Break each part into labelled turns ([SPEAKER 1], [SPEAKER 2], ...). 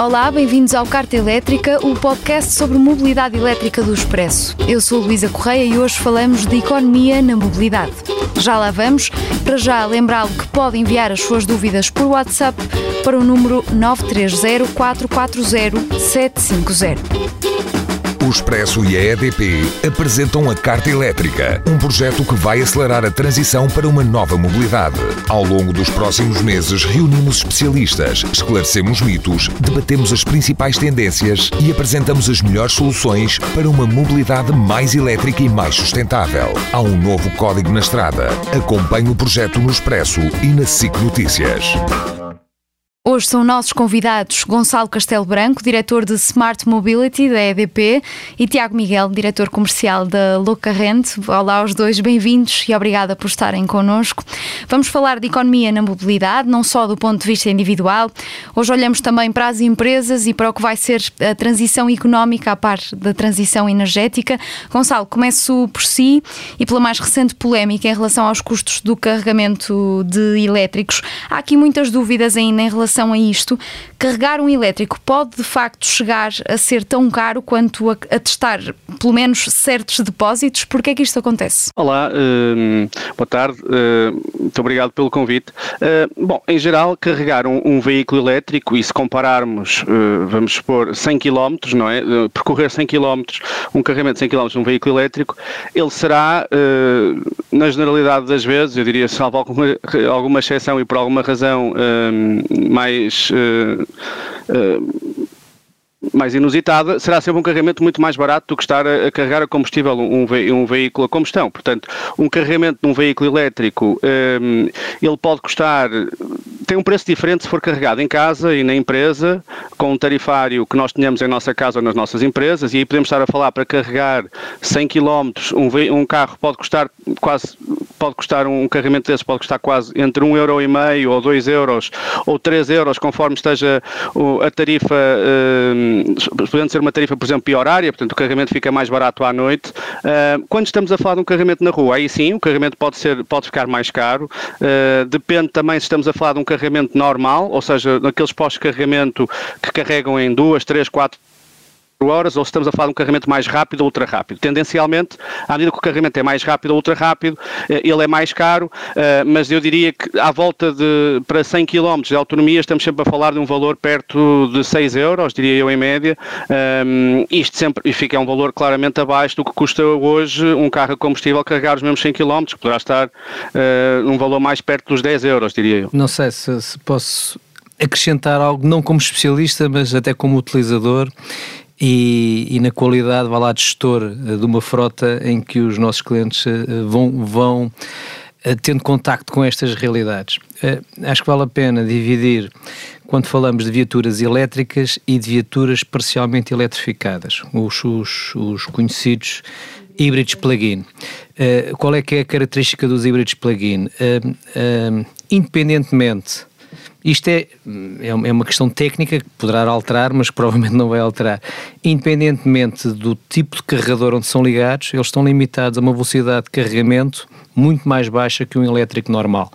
[SPEAKER 1] Olá, bem-vindos ao Carta Elétrica, o podcast sobre mobilidade elétrica do Expresso. Eu sou Luísa Correia e hoje falamos de economia na mobilidade. Já lá vamos, para já lembrá-lo que pode enviar as suas dúvidas por WhatsApp para o número 930 440 750.
[SPEAKER 2] O Expresso e a EDP apresentam a Carta Elétrica, um projeto que vai acelerar a transição para uma nova mobilidade. Ao longo dos próximos meses, reunimos especialistas, esclarecemos mitos, debatemos as principais tendências e apresentamos as melhores soluções para uma mobilidade mais elétrica e mais sustentável. Há um novo código na estrada. Acompanhe o projeto no Expresso e na SIC Notícias.
[SPEAKER 1] Hoje são nossos convidados Gonçalo Castelo Branco, diretor de Smart Mobility da EDP, e Tiago Miguel, diretor comercial da Louca Rente. Olá aos dois, bem-vindos e obrigada por estarem connosco. Vamos falar de economia na mobilidade, não só do ponto de vista individual. Hoje olhamos também para as empresas e para o que vai ser a transição económica à parte da transição energética. Gonçalo, começo por si e pela mais recente polémica em relação aos custos do carregamento de elétricos. Há aqui muitas dúvidas ainda em relação relação a isto, carregar um elétrico pode de facto chegar a ser tão caro quanto a, a testar pelo menos certos depósitos? Porquê é que isto acontece?
[SPEAKER 3] Olá, uh, boa tarde, uh, muito obrigado pelo convite. Uh, bom, em geral, carregar um, um, veículo elétrico e se compararmos, vamos supor, 100 km, não é? percorrer 100 km, um carregamento de 100 km num veículo elétrico, ele será, na generalidade das vezes, eu diria, salvo alguma, alguma exceção e por alguma razão mais. Uh, uh, mais inusitada, será sempre um carregamento muito mais barato do que estar a, a carregar a combustível um, ve um, veículo a combustão. Portanto, um carregamento de um veículo elétrico, um, ele pode custar, tem um preço diferente se for carregado em casa e na empresa, com um tarifário que nós tenhamos em nossa casa ou nas nossas empresas, e aí podemos estar a falar para carregar 100 km, um, um carro pode custar quase pode custar um carregamento desse pode custar quase entre um euro e meio ou dois euros ou três euros conforme esteja a tarifa hum, podendo ser uma tarifa, por exemplo, horária, portanto o carregamento fica mais barato à noite. Uh, quando estamos a falar de um carregamento na rua, aí sim, o carregamento pode, ser, pode ficar mais caro. Uh, depende também se estamos a falar de um carregamento normal, ou seja, naqueles postos de carregamento que carregam em duas, três, quatro horas ou se estamos a falar de um carregamento mais rápido ou ultra rápido. Tendencialmente, à medida que o carregamento é mais rápido ou ultra rápido, eh, ele é mais caro, eh, mas eu diria que à volta de para 100 km de autonomia estamos sempre a falar de um valor perto de 6 euros, diria eu em média. Isto sempre fica um valor claramente abaixo do que custa hoje um carro a combustível carregar os mesmos 100 km, que poderá estar uh, num valor mais perto dos 10 euros, diria eu.
[SPEAKER 4] Não sei se, se posso acrescentar algo, não como especialista, mas até como utilizador e, e, na qualidade, vá lá, de gestor eh, de uma frota em que os nossos clientes eh, vão, vão eh, tendo contacto com estas realidades. Acho que vale a pena dividir quando falamos de viaturas elétricas e de viaturas parcialmente eletrificadas, os, os, os conhecidos híbridos plug-in. qual é que é a característica dos híbridos plug-in? independentemente isto é, é, é uma questão técnica que poderá alterar, mas que provavelmente não vai alterar. Independentemente do tipo de carregador onde são ligados, eles estão limitados a uma velocidade de carregamento muito mais baixa que um elétrico normal.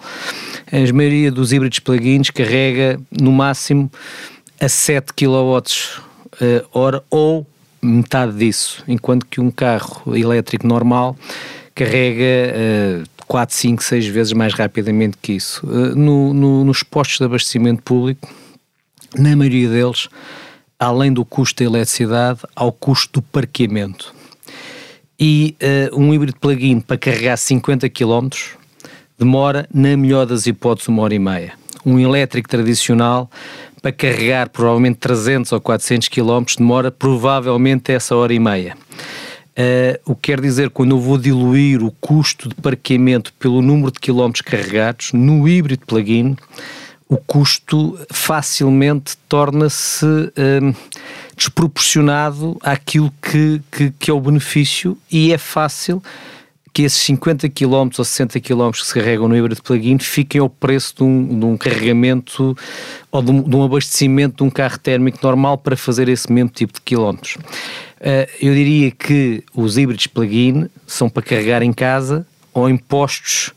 [SPEAKER 4] A maioria dos híbridos plug-ins carrega no máximo a 7 kWh ou metade disso, enquanto que um carro elétrico normal carrega uh, 4, 5, 6 vezes mais rapidamente que isso. Uh, no, no, nos postos de abastecimento público, na maioria deles, além do custo da eletricidade, há o custo do parqueamento. E uh, um híbrido plug-in para carregar 50 km demora, na melhor das hipóteses, uma hora e meia. Um elétrico tradicional para carregar provavelmente 300 ou 400 km demora provavelmente essa hora e meia. Uh, o que quer dizer, quando eu vou diluir o custo de parqueamento pelo número de quilómetros carregados, no híbrido plug-in, o custo facilmente torna-se uh, desproporcionado àquilo que, que, que, é o benefício e é fácil que esses 50 km ou 60 km que se carregam no híbrido plug-in fiquem ao preço de um, de um carregamento ou de um, de um, abastecimento de um carro térmico normal para fazer esse mesmo tipo de quilómetros. Uh, eu diria que os híbridos plug-in são para carregar em casa ou em postos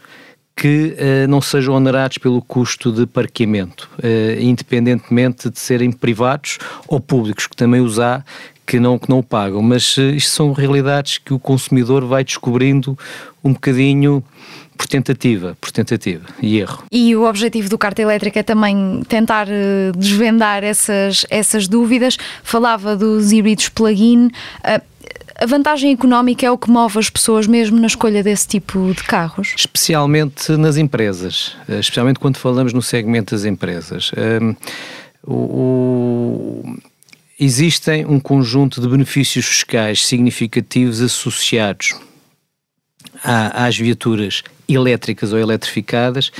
[SPEAKER 4] que uh, não sejam onerados pelo custo de parqueamento, uh, independentemente de serem privados ou públicos, que também os há, que não, que não o pagam. Mas isto são realidades que o consumidor vai descobrindo um bocadinho por tentativa, por tentativa e erro.
[SPEAKER 1] E o objetivo do Carta Elétrica é também tentar uh, desvendar essas, essas dúvidas. Falava dos híbridos plug-in. Uh, a vantagem económica é o que move as pessoas mesmo na escolha desse tipo de carros?
[SPEAKER 4] Especialmente nas empresas, eh, especialmente quando falamos no segmento das empresas. Um, o, o, existem um conjunto de benefícios fiscais significativos associados às viaturas elétricas ou eletrificadas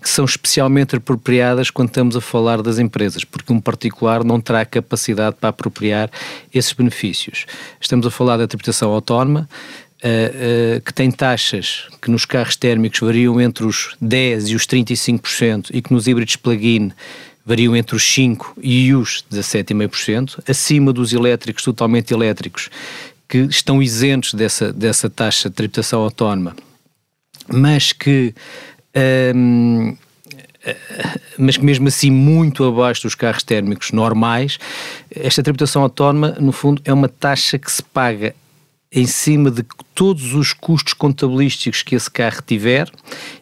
[SPEAKER 4] que são especialmente apropriadas quando estamos a falar das empresas, porque um particular não terá capacidade para apropriar esses benefícios. Estamos a falar da tributação autónoma, Uh, uh, que tem taxas que nos carros térmicos variam entre os 10% e os 35% e que nos híbridos plug-in variam entre os 5% e os 17,5%, acima dos elétricos totalmente elétricos que estão isentos dessa, dessa taxa de tributação autónoma mas que. Um, mas que mesmo assim muito abaixo dos carros térmicos normais, esta tributação autónoma, no fundo, é uma taxa que se paga em cima de todos os custos contabilísticos que esse carro tiver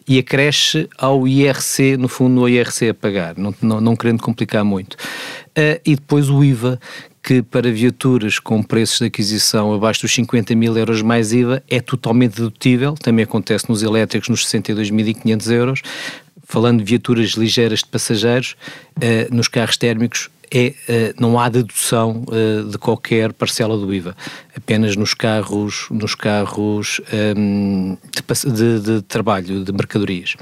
[SPEAKER 4] e acresce ao IRC, no fundo, no IRC a pagar, não, não, não querendo complicar muito. Uh, e depois o IVA, que para viaturas com preços de aquisição abaixo dos 50 mil euros mais IVA é totalmente dedutível, também acontece nos elétricos nos 62.500 euros. Falando de viaturas ligeiras de passageiros, eh, nos carros térmicos é, eh, não há dedução eh, de qualquer parcela do IVA, apenas nos carros, nos carros ehm, de, de, de trabalho, de mercadorias.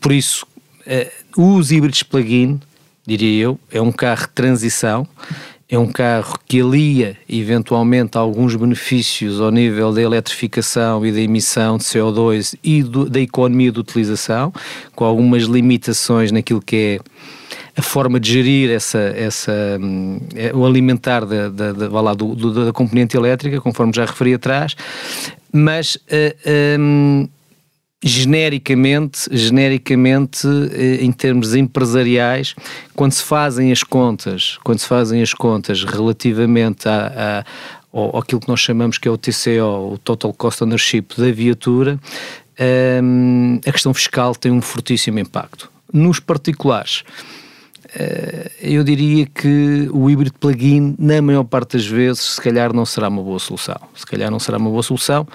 [SPEAKER 4] por isso, os híbridos plug-in, diria eu, é um carro de transição, é um carro que alia eventualmente alguns benefícios ao nível da eletrificação e da emissão de CO2 e do, da economia de utilização, com algumas limitações naquilo que é a forma de gerir essa, essa, hum, é, o alimentar da, da, da, lá, do, do, da componente elétrica, conforme já referi atrás, mas uh, um, genericamente, genericamente, eh, em termos empresariais, quando se fazem as contas, quando se fazem as contas relativamente a, a aquilo que nós chamamos que é o TCO, o Total Cost Ownership da viatura, um, a questão fiscal tem um fortíssimo impacto. Nos particulares, uh, eu diria que o híbrido plug-in, na maior parte das vezes, se calhar não será uma boa solução. Se calhar não será uma boa solução,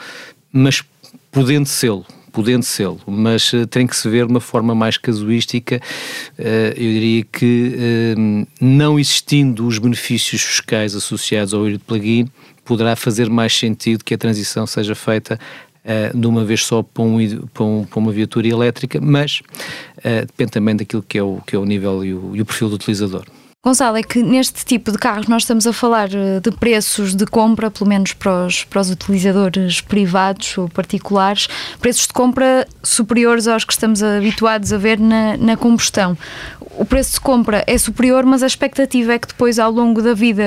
[SPEAKER 4] mas podendo sê-lo, podendo sê-lo, mas uh, tem que se ver de uma forma mais casuística. Uh, eu diria que, uh, não existindo os benefícios fiscais associados ao híbrido plug-in, poderá fazer mais sentido que a transição seja feita de uma vez só para, um, para, um, para uma viatura elétrica, mas depende também daquilo que é o, que é o nível e o, e o perfil do utilizador.
[SPEAKER 1] Gonçalo, é que neste tipo de carros nós estamos a falar eh, de preços de compra, pelo menos para os, para os utilizadores privados ou particulares, preços de compra superiores aos que estamos habituados a ver na, na combustão o preço de compra é superior, mas a expectativa é que depois, ao longo da vida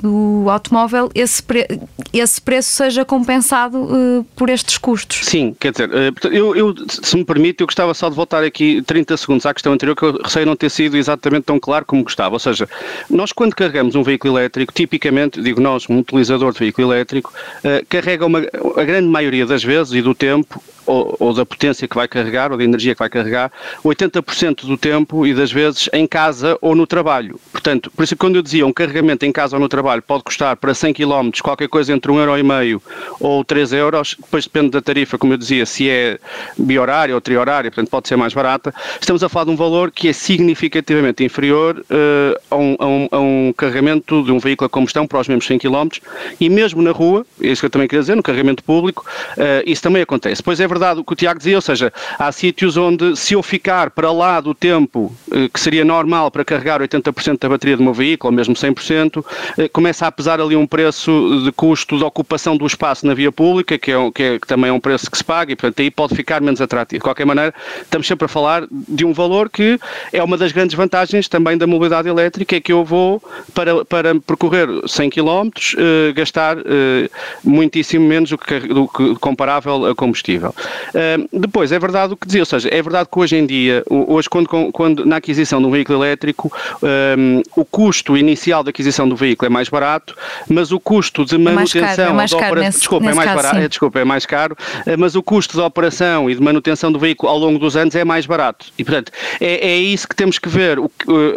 [SPEAKER 1] do automóvel, esse, pre esse preço seja compensado uh, por estes custos.
[SPEAKER 3] Sim, quer dizer, uh, eu, eu, se me permite, eu gostava só de voltar aqui 30 segundos à questão anterior, que eu receio não ter sido exatamente tão claro como gostava. Ou seja, nós quando carregamos um veículo elétrico, tipicamente, digo nós, um utilizador de veículo elétrico, uh, carrega uma, a grande maioria das vezes e do tempo ou, ou, da potência que vai carregar, ou da energia que vai carregar, 80% do tempo e das vezes em casa ou no trabalho. Portanto, por isso que quando eu dizia um carregamento em casa ou no trabalho pode custar para 100 km qualquer coisa entre 1,5€ ou 3 euros, depois depende da tarifa, como eu dizia, se é biorária ou triorária, portanto pode ser mais barata, estamos a falar de um valor que é significativamente inferior uh, a, um, a, um, a, um, carregamento de um veículo a combustão para os mesmos 100 km e mesmo na rua, é isso que eu também queria dizer, no carregamento público, uh, isso também acontece. Pois é verdade o que o Tiago dizia, ou seja, há sítios onde se eu ficar para lá do tempo eh, que seria normal para carregar 80% da bateria do meu veículo, ou mesmo 100%, eh, começa a pesar ali um preço de custo de ocupação do espaço na via pública, que, é, que, é, que também é um preço que se paga, e portanto aí pode ficar menos atrativo. De qualquer maneira, estamos sempre a falar de um valor que é uma das grandes vantagens também da mobilidade elétrica, é que eu vou, para, para percorrer 100 km, uh, gastar uh, muitíssimo menos do que, do que comparável a combustível. Uh, depois, é verdade o que dizia, ou seja, é verdade que hoje em dia, hoje quando, quando na aquisição de um veículo elétrico, um, o custo inicial da aquisição do veículo é mais barato, mas o custo de manutenção... É mais caro, é mais caro nesse, desculpa, nesse é mais caso, barato, é, desculpa, é mais caro, mas o custo de operação e de manutenção do veículo ao longo dos anos é mais barato. E, portanto, é, é isso que temos que ver, o,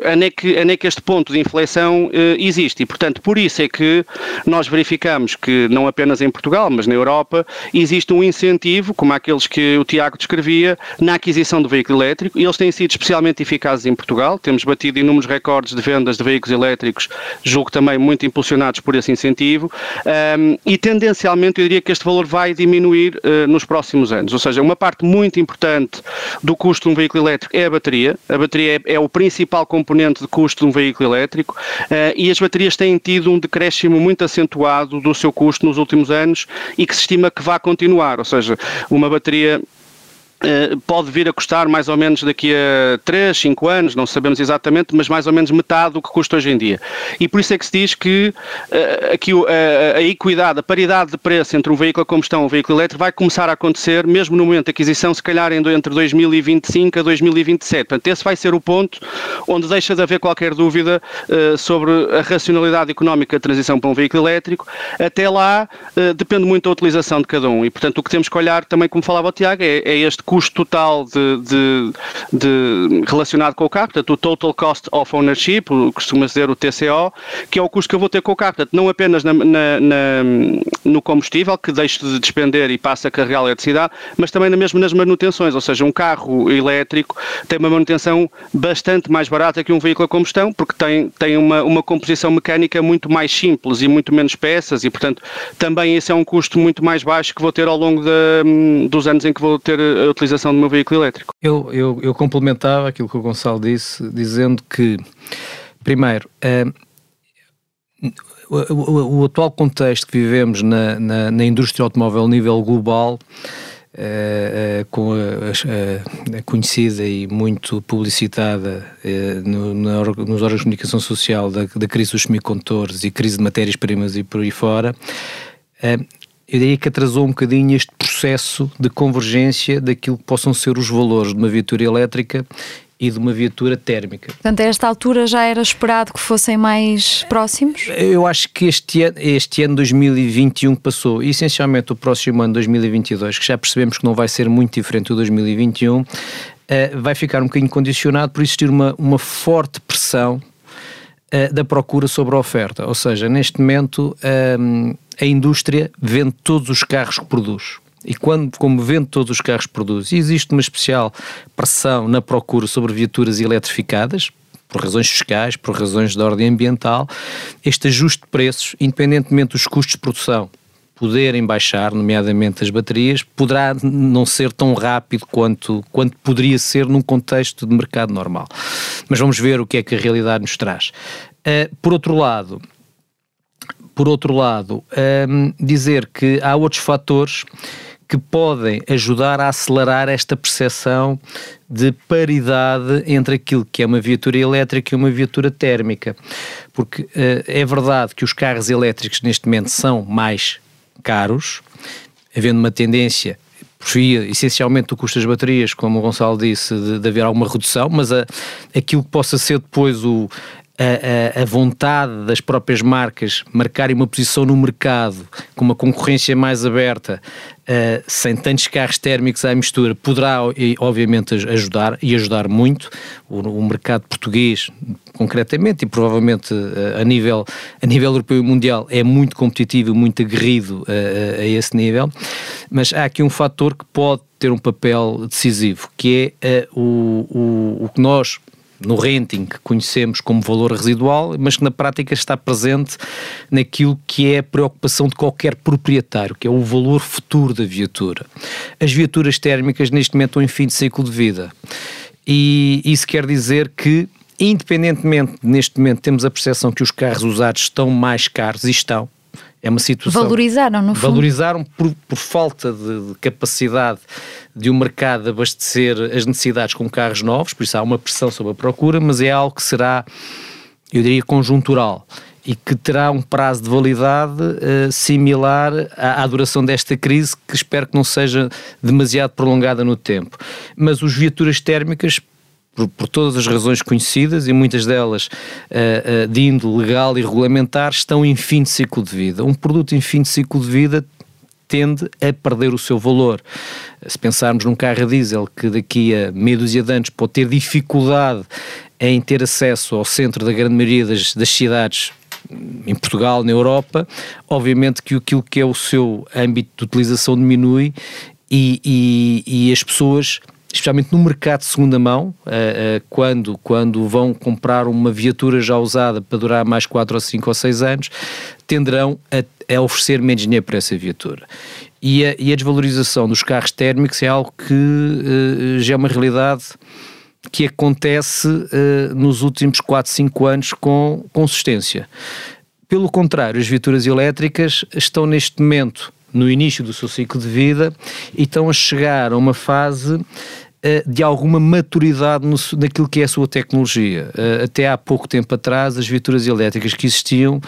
[SPEAKER 3] onde, é que, onde é que este ponto de inflexão uh, existe. E, portanto, por isso é que nós verificamos que, não apenas em Portugal, mas na Europa, existe um incentivo, como aqueles que o Tiago descrevia, na aquisição do veículo elétrico, e eles têm sido especialmente eficazes em Portugal. Temos batido inúmeros recordes de vendas de veículos elétricos, julgo também muito impulsionados por esse incentivo, um, e tendencialmente eu diria que este valor vai diminuir uh, nos próximos anos. Ou seja, uma parte muito importante do custo de um veículo elétrico é a bateria. A bateria é, é o principal componente de custo de um veículo elétrico uh, e as baterias têm tido um decréscimo muito acentuado do seu custo nos últimos anos e que se estima que vai continuar. Ou seja, uma bateria eh, pode vir a custar mais ou menos daqui a 3, 5 anos, não sabemos exatamente, mas mais ou menos metade do que custa hoje em dia. E por isso é que se diz que uh, aqui a equidade, a paridade de preço entre um veículo a combustão e um veículo elétrico vai começar a acontecer mesmo no momento da aquisição, se calhar entre 2025 a 2027. Portanto, esse vai ser o ponto onde deixa de haver qualquer dúvida uh, sobre a racionalidade económica da transição para um veículo elétrico. Até lá depende muito da utilização de cada um. E, portanto, o que temos que olhar também, como falava o Tiago, é, é este custo total de, de, de, relacionado com o carro, portanto, o Total Cost of Ownership, costuma dizer o TCO, que é o custo que eu vou ter com o carro. Portanto, não apenas na, na, na, no combustível, que deixo de despender e passa a carregar a eletricidade, mas também mesmo nas manutenções. Ou seja, um carro elétrico tem uma manutenção bastante mais barata que um veículo a combustão, porque tem, tem uma, uma composição mecânica muito mais simples e muito menos peças, e portanto, também esse é um custo muito mais baixo que vou ter ao longo de, dos anos em que vou ter a utilização do meu veículo elétrico.
[SPEAKER 4] Eu, eu, eu complementava aquilo que o Gonçalo disse, dizendo que, primeiro, uh, o, o, o, atual contexto que vivemos na, na, na indústria automóvel a nível global, uh, uh, com a, a, conhecida e muito publicitada no, na, nos órgãos de comunicação social da, da crise dos semicondutores e crise de matérias-primas e por aí fora, eu diria que atrasou um bocadinho este processo de convergência daquilo que possam ser os valores de uma viatura elétrica e de uma viatura térmica.
[SPEAKER 1] Portanto, a esta altura já era esperado que fossem mais próximos?
[SPEAKER 4] Eu acho que este ano, este ano 2021 que passou, e essencialmente o próximo ano 2022, que já percebemos que não vai ser muito diferente do 2021, eh, vai ficar um bocadinho condicionado por existir uma, uma forte pressão eh, da procura sobre a oferta. Ou seja, neste momento ehm, a indústria vende todos os carros que produz. E quando, como vende todos os carros que produz, e existe uma especial pressão na procura sobre viaturas eletrificadas, por razões fiscais, por razões de ordem ambiental, este ajuste de preços, independentemente dos custos de produção poderem baixar, nomeadamente as baterias, poderá não ser tão rápido quanto, quanto poderia ser num contexto de mercado normal. Mas vamos ver o que é que a realidade nos traz. Uh, por outro lado, por outro lado, um, dizer que há outros fatores que podem ajudar a acelerar esta percepção de paridade entre aquilo que é uma viatura elétrica e uma viatura térmica. Porque uh, é verdade que os carros elétricos neste momento são mais caros, havendo uma tendência via essencialmente do custo das baterias, como o Gonçalo disse, de, de haver alguma redução, mas a, aquilo que possa ser depois o, a, a, vontade das próprias marcas marcarem uma posição no mercado com uma concorrência mais aberta, uh, sem tantos carros térmicos à mistura, poderá obviamente ajudar e ajudar muito o, o mercado português concretamente e provavelmente uh, a, nível, a nível europeu e mundial é muito competitivo, muito aguerrido uh, a esse nível, mas há aqui um fator que pode ter um papel decisivo, que é o, o, o que nós no renting que conhecemos como valor residual, mas que na prática está presente naquilo que é a preocupação de qualquer proprietário, que é o valor futuro da viatura. As viaturas térmicas neste momento estão em fim de ciclo de vida. E isso quer dizer que independentemente, neste momento, temos a percepção que os carros usados estão mais caros e estão. É uma situação.
[SPEAKER 1] Valorizaram, no fundo.
[SPEAKER 4] Valorizaram por, por falta de, de, capacidade de o um mercado abastecer as necessidades com carros novos, por isso há uma pressão sobre a procura, mas é algo que será, eu diria, conjuntural e que terá um prazo de validade uh, similar à, à, duração desta crise, que espero que não seja demasiado prolongada no tempo. Mas os viaturas térmicas por, por, todas as razões conhecidas e muitas delas uh, uh, de índole legal e regulamentar, estão em fim de ciclo de vida. Um produto em fim de ciclo de vida tende a perder o seu valor. Se pensarmos num carro a diesel que daqui a meia dúzia de anos pode ter dificuldade em ter acesso ao centro da grande maioria das, das cidades em Portugal, na Europa, obviamente que aquilo que é o seu âmbito de utilização diminui e, e, e as pessoas especialmente no mercado de segunda mão, uh, uh, quando, quando vão comprar uma viatura já usada para durar mais 4 ou 5 ou 6 anos, tenderão a, a oferecer menos dinheiro para essa viatura. E a, e a, desvalorização dos carros térmicos é algo que uh, já é uma realidade que acontece nos últimos 4, 5 anos com consistência. Pelo contrário, as viaturas elétricas estão neste momento no início do seu ciclo de vida e estão a chegar a uma fase eh, de alguma maturidade no, naquilo que é a sua tecnologia. Eh, até há pouco tempo atrás, as viaturas elétricas que existiam,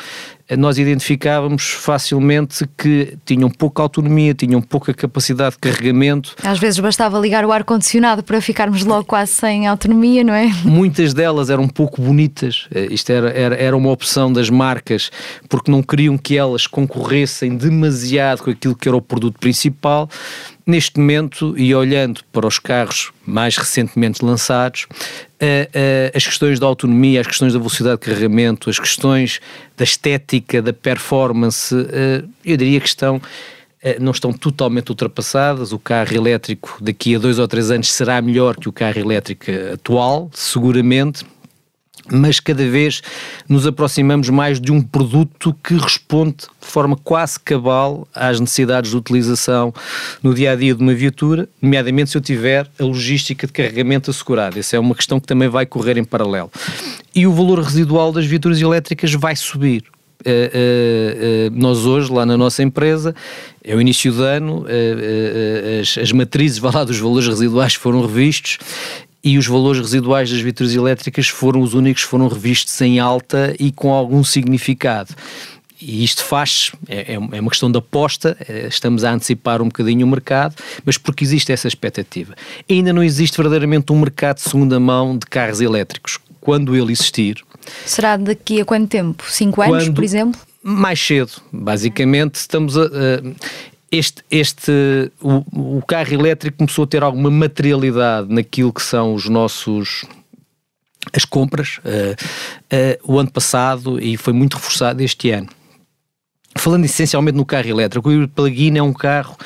[SPEAKER 4] eh, nós identificávamos facilmente que tinham pouca autonomia, tinham pouca capacidade de carregamento.
[SPEAKER 1] Às vezes bastava ligar o ar-condicionado para ficarmos logo quase sem autonomia, não é?
[SPEAKER 4] Muitas delas eram pouco bonitas, isto era, era, era uma opção das marcas, porque não queriam que elas concorressem demasiado com aquilo que era o produto principal Neste momento, e olhando para os carros mais recentemente lançados, uh, uh, as questões da autonomia, as questões da velocidade de carregamento, as questões da estética, da performance, uh, eu diria que estão não estão totalmente ultrapassadas. O carro elétrico daqui a dois ou três anos será melhor que o carro elétrico atual, seguramente mas cada vez nos aproximamos mais de um produto que responde de forma quase cabal às necessidades de utilização no dia a dia de uma viatura, nomeadamente se eu tiver a logística de carregamento assegurada. Essa é uma questão que também vai correr em paralelo. E o valor residual das viaturas elétricas vai subir. Uh, uh, uh, nós hoje, lá na nossa empresa, é o início do ano, as, as matrizes lá, dos valores residuais foram revistos e os valores residuais das viaturas elétricas foram os únicos que foram revistos em alta e com algum significado. E isto faz, é, é, é uma questão de aposta, é, estamos a antecipar um bocadinho o mercado, mas porque existe essa expectativa. Ainda não existe verdadeiramente um mercado de segunda mão de carros elétricos. Quando ele existir.
[SPEAKER 1] Será daqui a quanto tempo? Cinco anos,
[SPEAKER 4] quando,
[SPEAKER 1] por exemplo?
[SPEAKER 4] Mais cedo. Basicamente, estamos a. a este, este o, o carro elétrico começou a ter alguma materialidade naquilo que são os nossos as compras uh, uh, o ano passado e foi muito reforçado este ano. Falando essencialmente no carro elétrico, o plug-in é um carro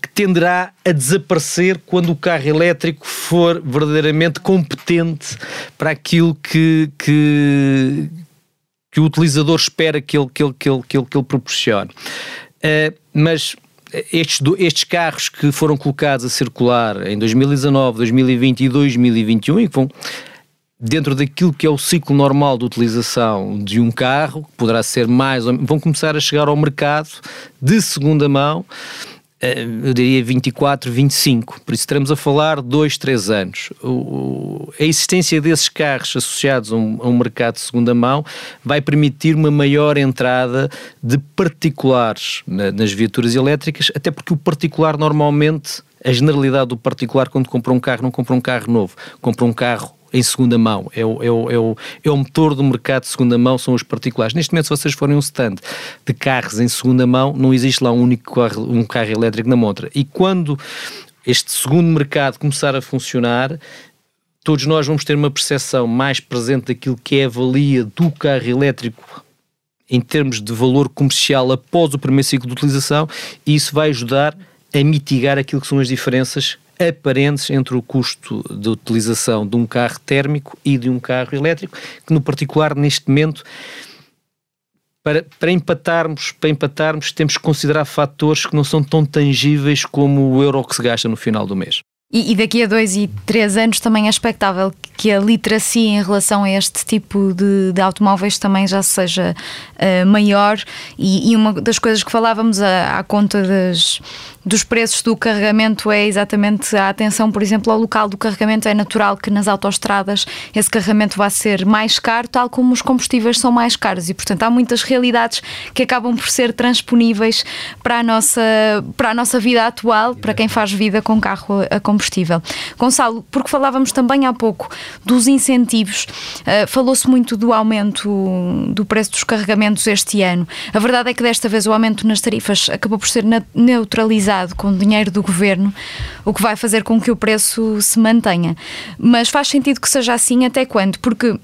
[SPEAKER 4] que tenderá a desaparecer quando o carro elétrico for verdadeiramente competente para aquilo que, que, que o utilizador espera que ele, que ele, que ele, que ele, que ele proporcione. Uh, mas estes, estes carros que foram colocados a circular em 2019, 2020 e 2021 e que vão dentro daquilo que é o ciclo normal de utilização de um carro, poderá ser mais, vão começar a chegar ao mercado de segunda mão eh, eu diria 24, 25. Por isso estaremos a falar 2, 3 anos. O, a existência desses carros associados a um, a um, mercado de segunda mão vai permitir uma maior entrada de particulares na, nas viaturas elétricas, até porque o particular normalmente, a generalidade do particular quando compra um carro, não compra um carro novo, compra um carro em segunda mão, é o, é, o, é, o, é o motor do mercado de segunda mão, são os particulares. Neste momento, se vocês forem um stand de carros em segunda mão, não existe lá um único carro, um carro elétrico na montra. E quando este segundo mercado começar a funcionar, todos nós vamos ter uma percepção mais presente daquilo que é a valia do carro elétrico em termos de valor comercial após o primeiro ciclo de utilização e isso vai ajudar a mitigar aquilo que são as diferenças aparentes entre o custo de utilização de um carro térmico e de um carro elétrico, que no particular neste momento para, para, empatarmos, para empatarmos, temos que considerar fatores que não são tão tangíveis como o euro que se gasta no final do mês.
[SPEAKER 1] E, e, daqui a dois e três anos também é expectável que a literacia em relação a este tipo de, de automóveis também já seja uh, maior. E, e, uma das coisas que falávamos à, à conta das, dos preços do carregamento é exatamente a atenção, por exemplo, ao local do carregamento. É natural que nas autoestradas esse carregamento vá ser mais caro, tal como os combustíveis são mais caros. E, portanto, há muitas realidades que acabam por ser transponíveis para a nossa, para a nossa vida atual, para quem faz vida com carro a combustível. Gonçalo, porque falávamos também há pouco dos incentivos, uh, falou-se muito do aumento do preço dos carregamentos este ano. A verdade é que desta vez o aumento nas tarifas acabou por ser neutralizado com o dinheiro do governo, o que vai fazer com que o preço se mantenha. Mas faz sentido que seja assim até quando? Porque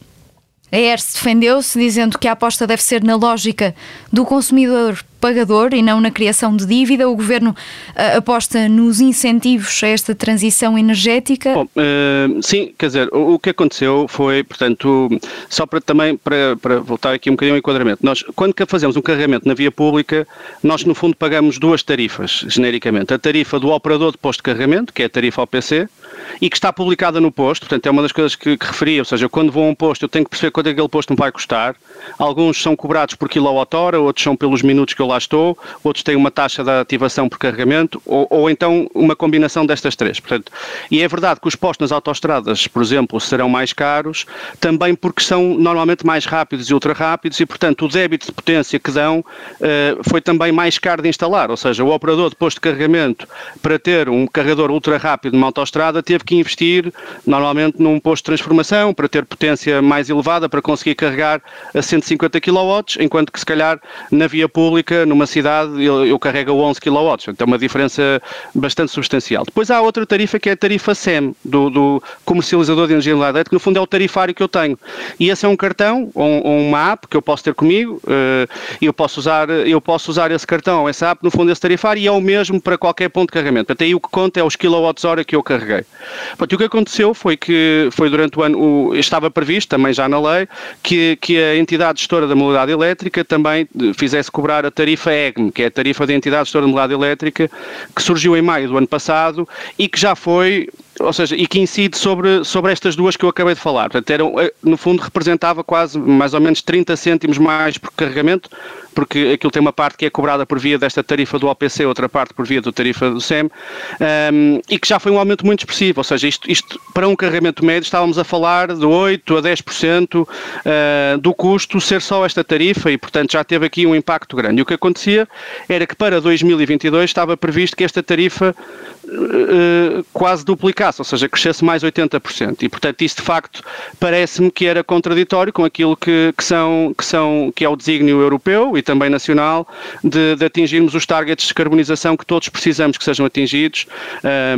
[SPEAKER 1] a ERS defendeu-se dizendo que a aposta deve ser na lógica do consumidor pagador e não na criação de dívida. O governo uh, aposta nos incentivos a esta transição energética.
[SPEAKER 3] Bom, uh, sim, quer dizer, o, o, que aconteceu foi, portanto, só para também para, para voltar aqui um bocadinho ao enquadramento. Nós, quando fazemos um carregamento na via pública, nós no fundo pagamos duas tarifas, genericamente. A tarifa do operador de posto de carregamento, que é a tarifa OPC, e que está publicada no posto, portanto é uma das coisas que, que referia, ou seja, quando vou a um posto eu tenho que perceber quanto é que aquele posto me vai custar. Alguns são cobrados por quilowatt-hora, outros são pelos minutos que eu lá estou, outros têm uma taxa de ativação por carregamento, ou, ou então uma combinação destas três. Portanto, e é verdade que os postos nas autoestradas, por exemplo, serão mais caros, também porque são normalmente mais rápidos e ultra rápidos, e portanto o débito de potência que dão uh, foi também mais caro de instalar, ou seja, o operador de posto de carregamento para ter um carregador ultra rápido numa autoestrada teve que investir normalmente num posto de transformação para ter potência mais elevada para conseguir carregar a 150 kW, enquanto que se calhar na via pública, numa cidade, eu, carrego a 11 kW. Então é uma diferença bastante substancial. Depois há outra tarifa que é a tarifa SEM, do, do comercializador de energia elétrica, que no fundo é o tarifário que eu tenho. E esse é um cartão ou, ou uma app que eu posso ter comigo e eu posso, usar, eu posso usar esse cartão ou essa app, no fundo esse tarifário, e é o mesmo para qualquer ponto de carregamento. Até aí o que conta é os kilowatts-hora que eu carreguei. Pronto, o que aconteceu foi que foi durante o ano, o, estava previsto também já na lei, que, que a entidade gestora da mobilidade elétrica também fizesse cobrar a tarifa EGM, que é a tarifa da entidade da mobilidade elétrica, que surgiu em maio do ano passado e que já foi ou seja, e que incide sobre, sobre estas duas que eu acabei de falar. Portanto, eram, eh, no fundo representava quase mais ou menos 30 cêntimos mais por carregamento, porque aquilo tem uma parte que é cobrada por via desta tarifa do OPC, outra parte por via da tarifa do SEM, um, ehm, e que já foi um aumento muito expressivo, ou seja, isto, isto para um carregamento médio estávamos a falar de 8 a 10% uh, eh, do custo ser só esta tarifa e, portanto, já teve aqui um impacto grande. E o que acontecia era que para 2022 estava previsto que esta tarifa uh, quase duplicasse, ou seja, crescesse mais 80%. E, portanto, isso de facto parece-me que era contraditório com aquilo que, que, são, que, são, que é o desígnio europeu e também nacional de, de atingirmos os targets de descarbonização que todos precisamos que sejam atingidos.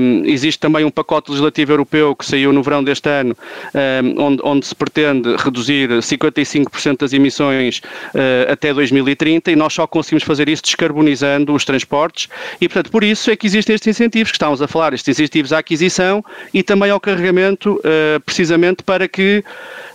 [SPEAKER 3] Um, existe também um pacote legislativo europeu que saiu no verão deste ano, um, onde, onde, se pretende reduzir 55% das emissões uh, até 2030 e nós só conseguimos fazer isso descarbonizando os transportes e, portanto, por isso é que existem estes incentivos que estamos a falar, estes incentivos à aquisição e também ao carregamento, uh, precisamente para que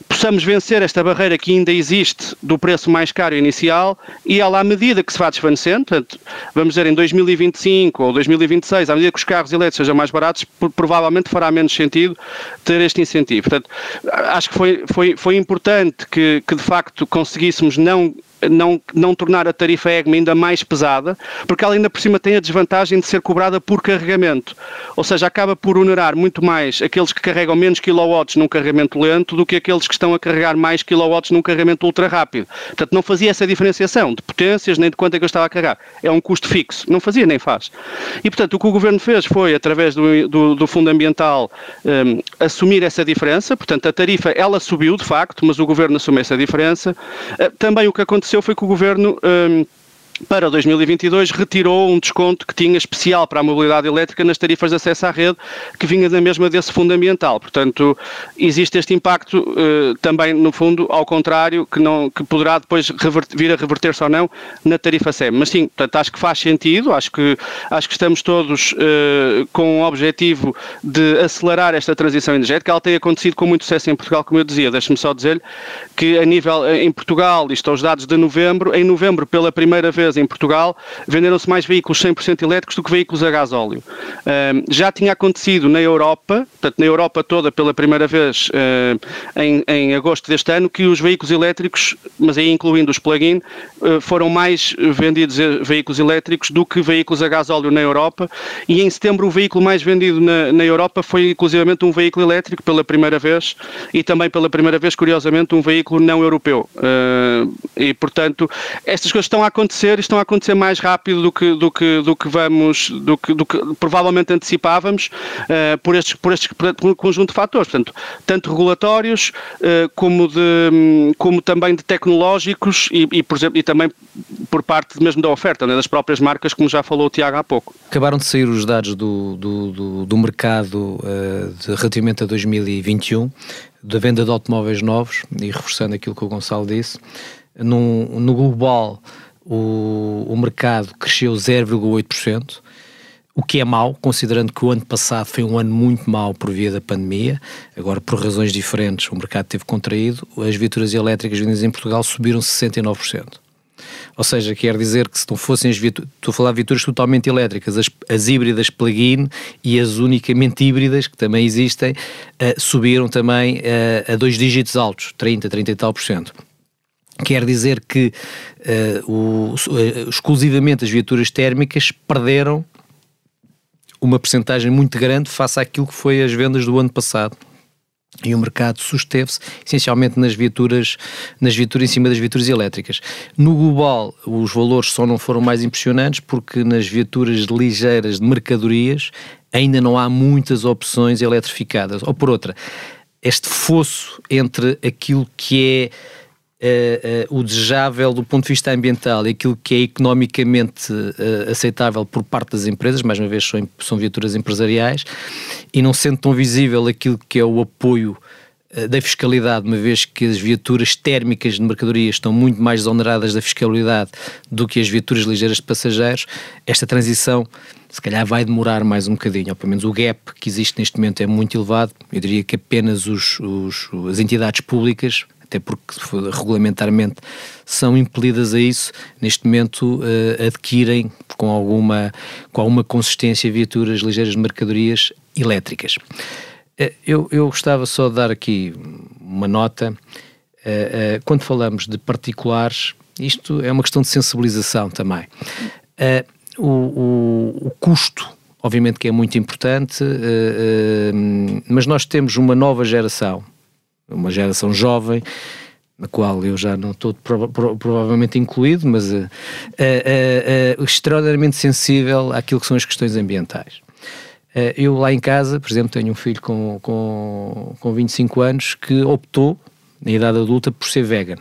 [SPEAKER 3] possamos vencer esta barreira que ainda existe do preço mais caro inicial e ela, à medida que se vai desvanecendo, portanto, vamos dizer em 2025 ou 2026, à medida que os carros elétricos sejam mais baratos, provavelmente fará menos sentido ter este incentivo. Portanto, acho que foi, foi, foi importante que, que de facto conseguíssemos não não, não tornar a tarifa EGMA ainda mais pesada, porque ela ainda por cima tem a desvantagem de ser cobrada por carregamento. Ou seja, acaba por onerar muito mais aqueles que carregam menos kilowatts num carregamento lento do que aqueles que estão a carregar mais kilowatts num carregamento ultra rápido. Portanto, não fazia essa diferenciação de potências nem de quanto é que eu estava a carregar. É um custo fixo. Não fazia nem faz. E, portanto, o que o Governo fez foi, através do, do, do Fundo Ambiental, um, assumir essa diferença. Portanto, a tarifa, ela subiu, de facto, mas o Governo assumiu essa diferença. Uh, também o que aconteceu aconteceu foi que o governo. Um, para 2022 retirou um desconto que tinha especial para a mobilidade elétrica nas tarifas de acesso à rede, que vinha da mesma desse fundamental. Portanto, existe este impacto uh, também, no fundo, ao contrário, que, não, que poderá depois vir a reverter-se ou não na tarifa SEM. Mas sim, portanto, acho que faz sentido, acho que, acho que estamos todos uh, com o objetivo de acelerar esta transição energética. Ela tem acontecido com muito sucesso em Portugal, como eu dizia. Deixe-me só dizer que a nível, em Portugal, isto aos dados de novembro, em novembro, pela primeira vez, vez em Portugal, venderam-se mais veículos 100% elétricos do que veículos a gás óleo. já tinha acontecido na Europa, portanto, na Europa toda pela primeira vez em, em agosto deste ano, que os veículos elétricos, mas aí incluindo os plug-in, foram mais vendidos veículos elétricos do que veículos a gás óleo na Europa e em setembro o veículo mais vendido na, na Europa foi inclusivamente um veículo elétrico pela primeira vez e também pela primeira vez, curiosamente, um veículo não europeu. E, portanto, estas coisas estão a acontecer e estão a acontecer mais rápido do que, do que, do que vamos, do que, do que provavelmente antecipávamos uh, por, estes, por este conjunto de fatores. Portanto, tanto regulatórios uh, como, de, como também de tecnológicos e, e, por exemplo, e também por parte mesmo da oferta, né, das próprias marcas, como já falou o Tiago há pouco.
[SPEAKER 4] Acabaram de sair os dados do, do, do, do mercado uh, de, relativamente a 2021, da venda de automóveis novos, e reforçando aquilo que o Gonçalo disse, no, no global o, o mercado cresceu 0,8%, o que é mau, considerando que o ano passado foi um ano muito mau por via da pandemia, agora por razões diferentes o mercado teve contraído, as viaturas elétricas vendidas em Portugal subiram 69%. Ou seja, quer dizer que se não fossem as viaturas, estou a falar de viaturas totalmente elétricas, as, as híbridas plug-in e as unicamente híbridas, que também existem, uh, subiram também uh, a dois dígitos altos, 30, 30 e tal por cento. Quer dizer que uh, o, exclusivamente as viaturas térmicas perderam uma percentagem muito grande face àquilo que foi as vendas do ano passado e o mercado susteve-se essencialmente nas viaturas, nas viaturas em cima das viaturas elétricas. No global, os valores só não foram mais impressionantes porque nas viaturas ligeiras de mercadorias ainda não há muitas opções eletrificadas. Ou por outra, este fosso entre aquilo que é Uh, uh, o desejável do ponto de vista ambiental e aquilo que é economicamente uh, aceitável por parte das empresas, mais uma vez são, são viaturas empresariais, e não sendo tão visível aquilo que é o apoio da fiscalidade, uma vez que as viaturas térmicas de mercadorias estão muito mais desoneradas da fiscalidade do que as viaturas ligeiras de passageiros, esta transição se calhar vai demorar mais um bocadinho, ou pelo menos o gap que existe neste momento é muito elevado. Eu diria que apenas os, os as entidades públicas até porque regulamentarmente são impelidas a isso, neste momento uh, adquirem com alguma, com alguma consistência viaturas ligeiras de mercadorias elétricas. Uh, eu, eu gostava só de dar aqui uma nota. Uh, quando falamos de particulares, isto é uma questão de sensibilização também. O, o, o, custo, obviamente que é muito importante, mas nós temos uma nova geração uma geração jovem, na qual eu já não estou provavelmente incluído, mas uh, uh, uh, extraordinariamente sensível àquilo que são as questões ambientais. eu lá em casa, por exemplo, tenho um filho com, com, com 25 anos que optou, na idade adulta, por ser vegan.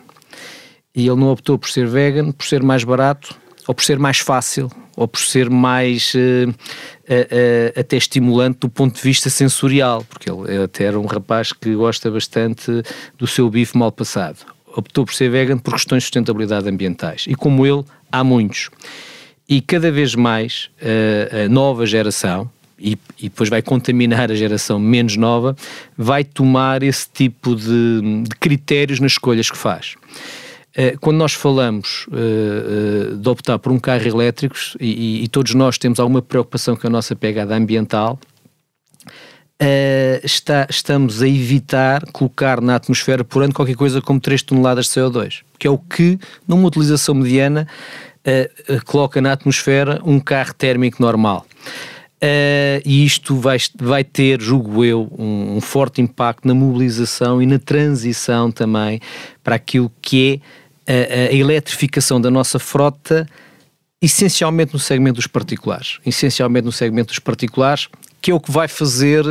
[SPEAKER 4] E ele não optou por ser vegan por ser mais barato ou por ser mais fácil ou por ser mais uh, uh, uh, até estimulante do ponto de vista sensorial, porque ele até era um rapaz que gosta bastante do seu bife mal passado. Optou por ser vegan por questões de sustentabilidade ambientais. E como ele, há muitos. E cada vez mais a nova geração, e, e, depois vai contaminar a geração menos nova, vai tomar esse tipo de, de critérios nas escolhas que faz. Eh, quando nós falamos uh, uh, de optar por um carro elétrico, e, e, todos nós temos alguma preocupação com a nossa pegada ambiental, uh, está, estamos a evitar colocar na atmosfera por ano qualquer coisa como 3 toneladas de CO2, que é o que, numa utilização mediana, coloca na atmosfera um carro térmico normal. Uh, e isto vai, vai ter, julgo eu, um, um, forte impacto na mobilização e na transição também para aquilo que é a, a eletrificação da nossa frota essencialmente no segmento dos particulares, essencialmente no segmento dos particulares, que é o que vai fazer,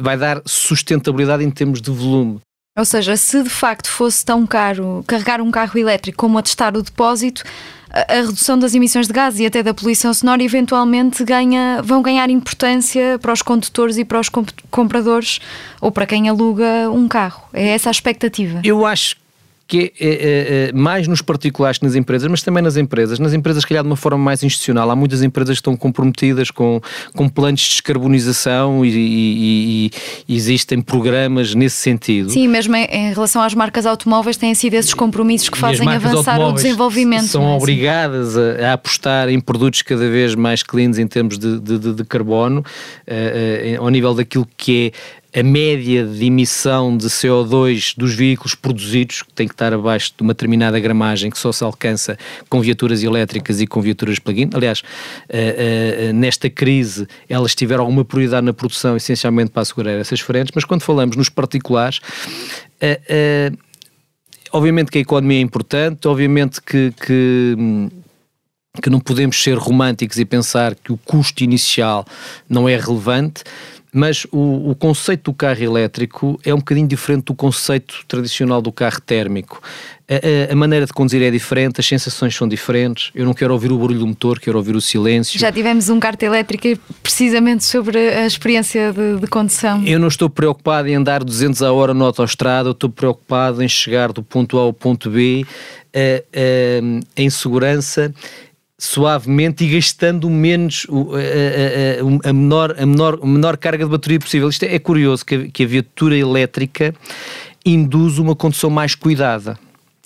[SPEAKER 4] vai dar sustentabilidade em termos de volume.
[SPEAKER 1] Ou seja, se de facto fosse tão caro carregar um carro elétrico como atestar o depósito, a, a redução das emissões de gás e até da poluição sonora eventualmente ganha, vão ganhar importância para os condutores e para os compradores ou para quem aluga um carro. É essa a expectativa?
[SPEAKER 4] Eu acho que é, é, é, mais nos particulares que nas empresas, mas também nas empresas. Nas empresas, calhar, de uma forma mais institucional. Há muitas empresas que estão comprometidas com, com planos de descarbonização e, e, e, existem programas nesse sentido.
[SPEAKER 1] Sim, mesmo em, em, relação às marcas automóveis, têm sido esses compromissos que fazem avançar o desenvolvimento.
[SPEAKER 4] São é? obrigadas a, a, apostar em produtos cada vez mais cleans em termos de, de, de, de carbono, uh, uh, ao nível daquilo que é a média de emissão de CO2 dos veículos produzidos, que tem que estar abaixo de uma determinada gramagem que só se alcança com viaturas elétricas e com viaturas plug-in. Aliás, uh, uh, nesta crise elas tiveram alguma prioridade na produção, essencialmente para assegurar essas frentes, mas quando falamos nos particulares, uh, obviamente que a economia é importante, obviamente que, que que não podemos ser românticos e pensar que o custo inicial não é relevante, mas o, o, conceito do carro elétrico é um bocadinho diferente do conceito tradicional do carro térmico. A, a, a, maneira de conduzir é diferente, as sensações são diferentes. Eu não quero ouvir o barulho do motor, quero ouvir o silêncio.
[SPEAKER 1] Já tivemos um kart elétrico precisamente sobre a experiência de, de condução.
[SPEAKER 4] Eu não estou preocupado em andar 200 a hora na autostrada, eu estou preocupado em chegar do ponto A ao ponto B uh, uh, em segurança suavemente e gastando menos a, a, a, menor, a, menor, a menor carga de bateria possível. Isto é, é curioso que a, que a viatura elétrica induz uma condução mais cuidada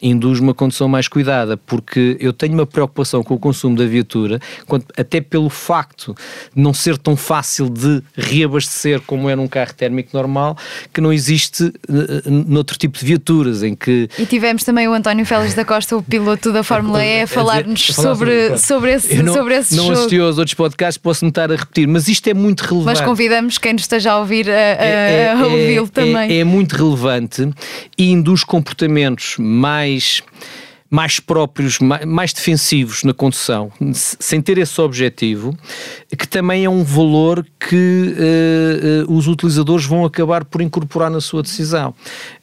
[SPEAKER 4] induz uma condução mais cuidada, porque eu tenho uma preocupação com o consumo da viatura, até pelo facto de não ser tão fácil de reabastecer como é num carro térmico normal, que não existe uh, noutro tipo de viaturas, em que...
[SPEAKER 1] E tivemos também o António Félix da Costa, o piloto da Fórmula E, a falar-nos sobre, sobre esse,
[SPEAKER 4] não,
[SPEAKER 1] sobre esse
[SPEAKER 4] não
[SPEAKER 1] jogo.
[SPEAKER 4] Não assisti aos outros podcasts, posso-me estar a repetir, mas isto é muito relevante.
[SPEAKER 1] Mas convidamos quem nos esteja a ouvir a, a, é, é, a ouvi-lo
[SPEAKER 4] é,
[SPEAKER 1] também.
[SPEAKER 4] É, é muito relevante e induz comportamentos mais mais mais próprios, mais defensivos na condução, sem ter esse objetivo, que também é um valor que uh, uh, os utilizadores vão acabar por incorporar na sua decisão.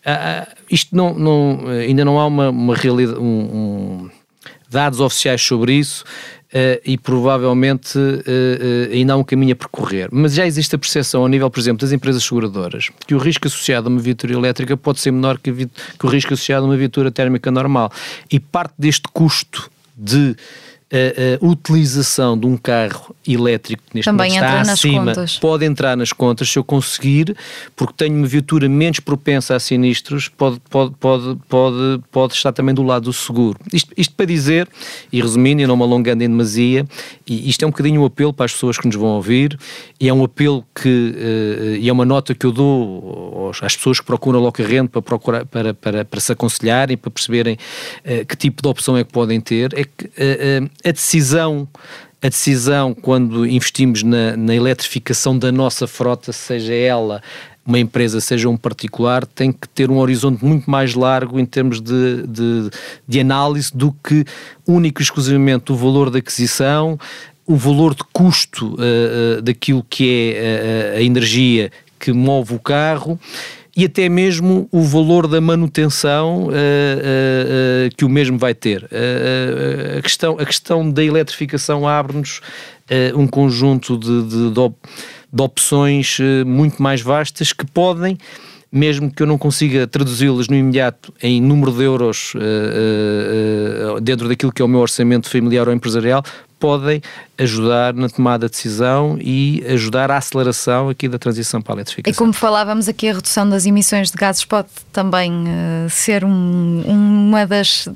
[SPEAKER 4] Uh, isto não, não, ainda não há uma, uma um, um, dados oficiais sobre isso. Uh, e provavelmente uh, uh, ainda há um caminho a percorrer. Mas já existe a percepção, ao nível, por exemplo, das empresas seguradoras, que o risco associado a uma viatura elétrica pode ser menor que, que o risco associado a uma viatura térmica normal. E parte deste custo de a, a, utilização de um carro elétrico neste
[SPEAKER 1] Também
[SPEAKER 4] momento
[SPEAKER 1] está
[SPEAKER 4] acima,
[SPEAKER 1] contas.
[SPEAKER 4] pode entrar nas contas se eu conseguir, porque tenho uma viatura menos propensa a sinistros, pode, pode, pode, pode, pode estar também do lado do seguro. Isto, isto para dizer, e resumindo e não me alongando em demasia, e isto é um bocadinho um apelo para as pessoas que nos vão ouvir, e é um apelo que, uh, e é uma nota que eu dou às pessoas que procuram a Loca Rente para, procurar, para, para, para se aconselharem, para perceberem uh, que tipo de opção é que podem ter, é que uh, a decisão a decisão quando investimos na, na, eletrificação da nossa frota, seja ela uma empresa, seja um particular, tem que ter um horizonte muito mais largo em termos de, de, de análise do que único e exclusivamente o valor da aquisição, o valor de custo uh, uh, daquilo que é uh, a energia que move o carro e até mesmo o valor da manutenção uh, uh, que o mesmo vai ter. a, questão, a questão da eletrificação abre-nos um conjunto de, de, de, op de opções muito mais vastas que podem mesmo que eu não consiga traduzi-las no imediato em número de euros uh, uh, dentro daquilo que é o meu orçamento familiar ou empresarial, podem ajudar na tomada de decisão e ajudar à aceleração aqui da transição para a eletrificação.
[SPEAKER 1] E como falávamos aqui, a redução das emissões de gases pode também uh, ser um, uma, das,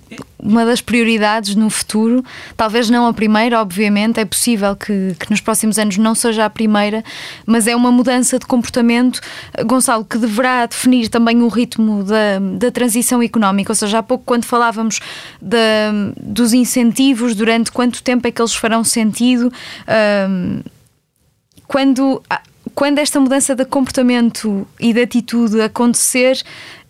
[SPEAKER 1] uma das prioridades no futuro. Talvez não a primeira, obviamente, é possível que, que nos próximos anos não seja a primeira, mas é uma mudança de comportamento, Gonçalo, que deverá definir também o ritmo da, da transição económica. Ou seja, há pouco, quando falávamos dos incentivos, durante quanto tempo é que eles farão sentido. Um, quando, quando esta mudança de comportamento e de atitude acontecer,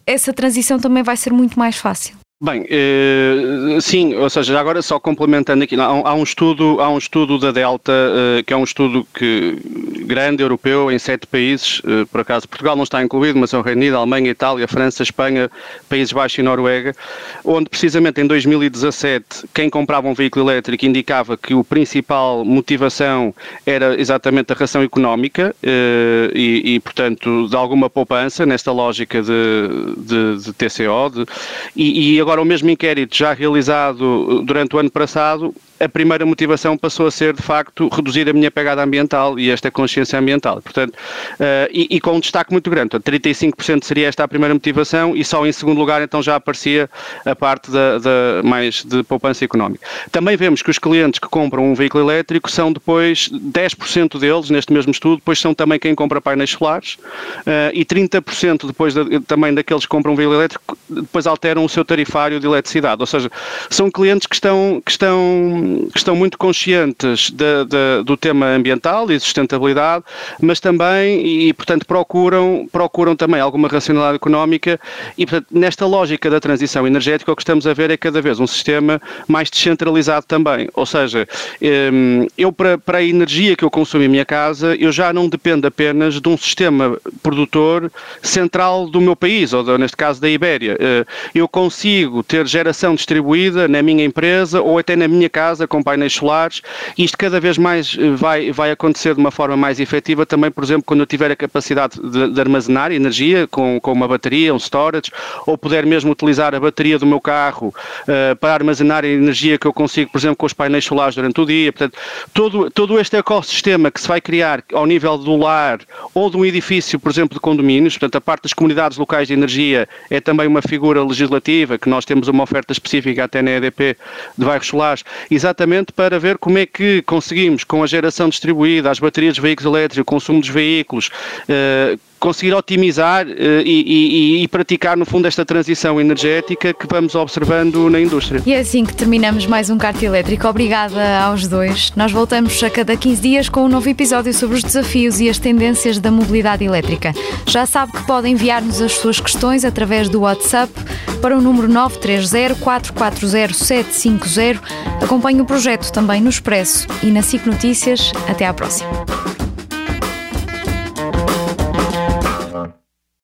[SPEAKER 1] essa transição também vai ser muito mais fácil.
[SPEAKER 3] Bem, eh, sim, ou seja, agora só complementando aqui, há, há um estudo, há um estudo da Delta, eh, que é um estudo que, grande, europeu, em sete países, eh, por acaso Portugal não está incluído, mas é o Reino Unido, Alemanha, Itália, França, Espanha, Países Baixos e Noruega, onde precisamente em 2017 quem comprava um veículo elétrico indicava que o principal motivação era exatamente a ração económica e, e, portanto, de alguma poupança nesta lógica de, de, de TCO, de, e, e agora o mesmo inquérito já realizado durante o ano passado a primeira motivação passou a ser, de facto, reduzir a minha pegada ambiental e esta consciência ambiental. Portanto, uh, e, e, com um destaque muito grande. Portanto, 35% seria esta a primeira motivação e só em segundo lugar então já aparecia a parte da, da, mais de poupança económica. Também vemos que os clientes que compram um veículo elétrico são depois, 10% deles, neste mesmo estudo, depois são também quem compra painéis solares uh, e 30% depois de, também daqueles que compram um veículo elétrico depois alteram o seu tarifário de eletricidade. Ou seja, são clientes que estão, que estão que estão muito conscientes de, de, do tema ambiental e sustentabilidade, mas também, e portanto procuram, procuram também alguma racionalidade económica e portanto nesta lógica da transição energética o que estamos a ver é cada vez um sistema mais descentralizado também, ou seja, hum, eu para, para a energia que eu consumo em minha casa, eu já não dependo apenas de um sistema produtor central do meu país, ou neste caso da Ibéria. Eh, eu consigo ter geração distribuída na minha empresa ou até na minha casa casa com painéis solares. Isto cada vez mais eh, vai, vai acontecer de uma forma mais efetiva também, por exemplo, quando eu tiver a capacidade de, de armazenar energia com, com uma bateria, um storage, ou puder mesmo utilizar a bateria do meu carro uh, para armazenar a energia que eu consigo, por exemplo, com os painéis solares durante o dia. Portanto, todo, todo este ecossistema que se vai criar ao nível do lar ou de um edifício, por exemplo, de condomínios, portanto, a parte das comunidades locais de energia é também uma figura legislativa, que nós temos uma oferta específica até na EDP de bairros solares, exatamente para ver como é que conseguimos, com a geração distribuída, as baterias de veículos elétricos, o consumo dos veículos, eh, conseguir otimizar eh, e, e, e, praticar, no fundo, esta transição energética que vamos observando na indústria.
[SPEAKER 1] E é assim que terminamos mais um Carta Elétrico. Obrigada aos dois. Nós voltamos a cada 15 dias com um novo episódio sobre os desafios e as tendências da mobilidade elétrica. Já sabe que pode enviar-nos as suas questões através do WhatsApp para o número 930 440 750. Acompanhe o projeto também no Expresso e na SIC Notícias. Até à próxima.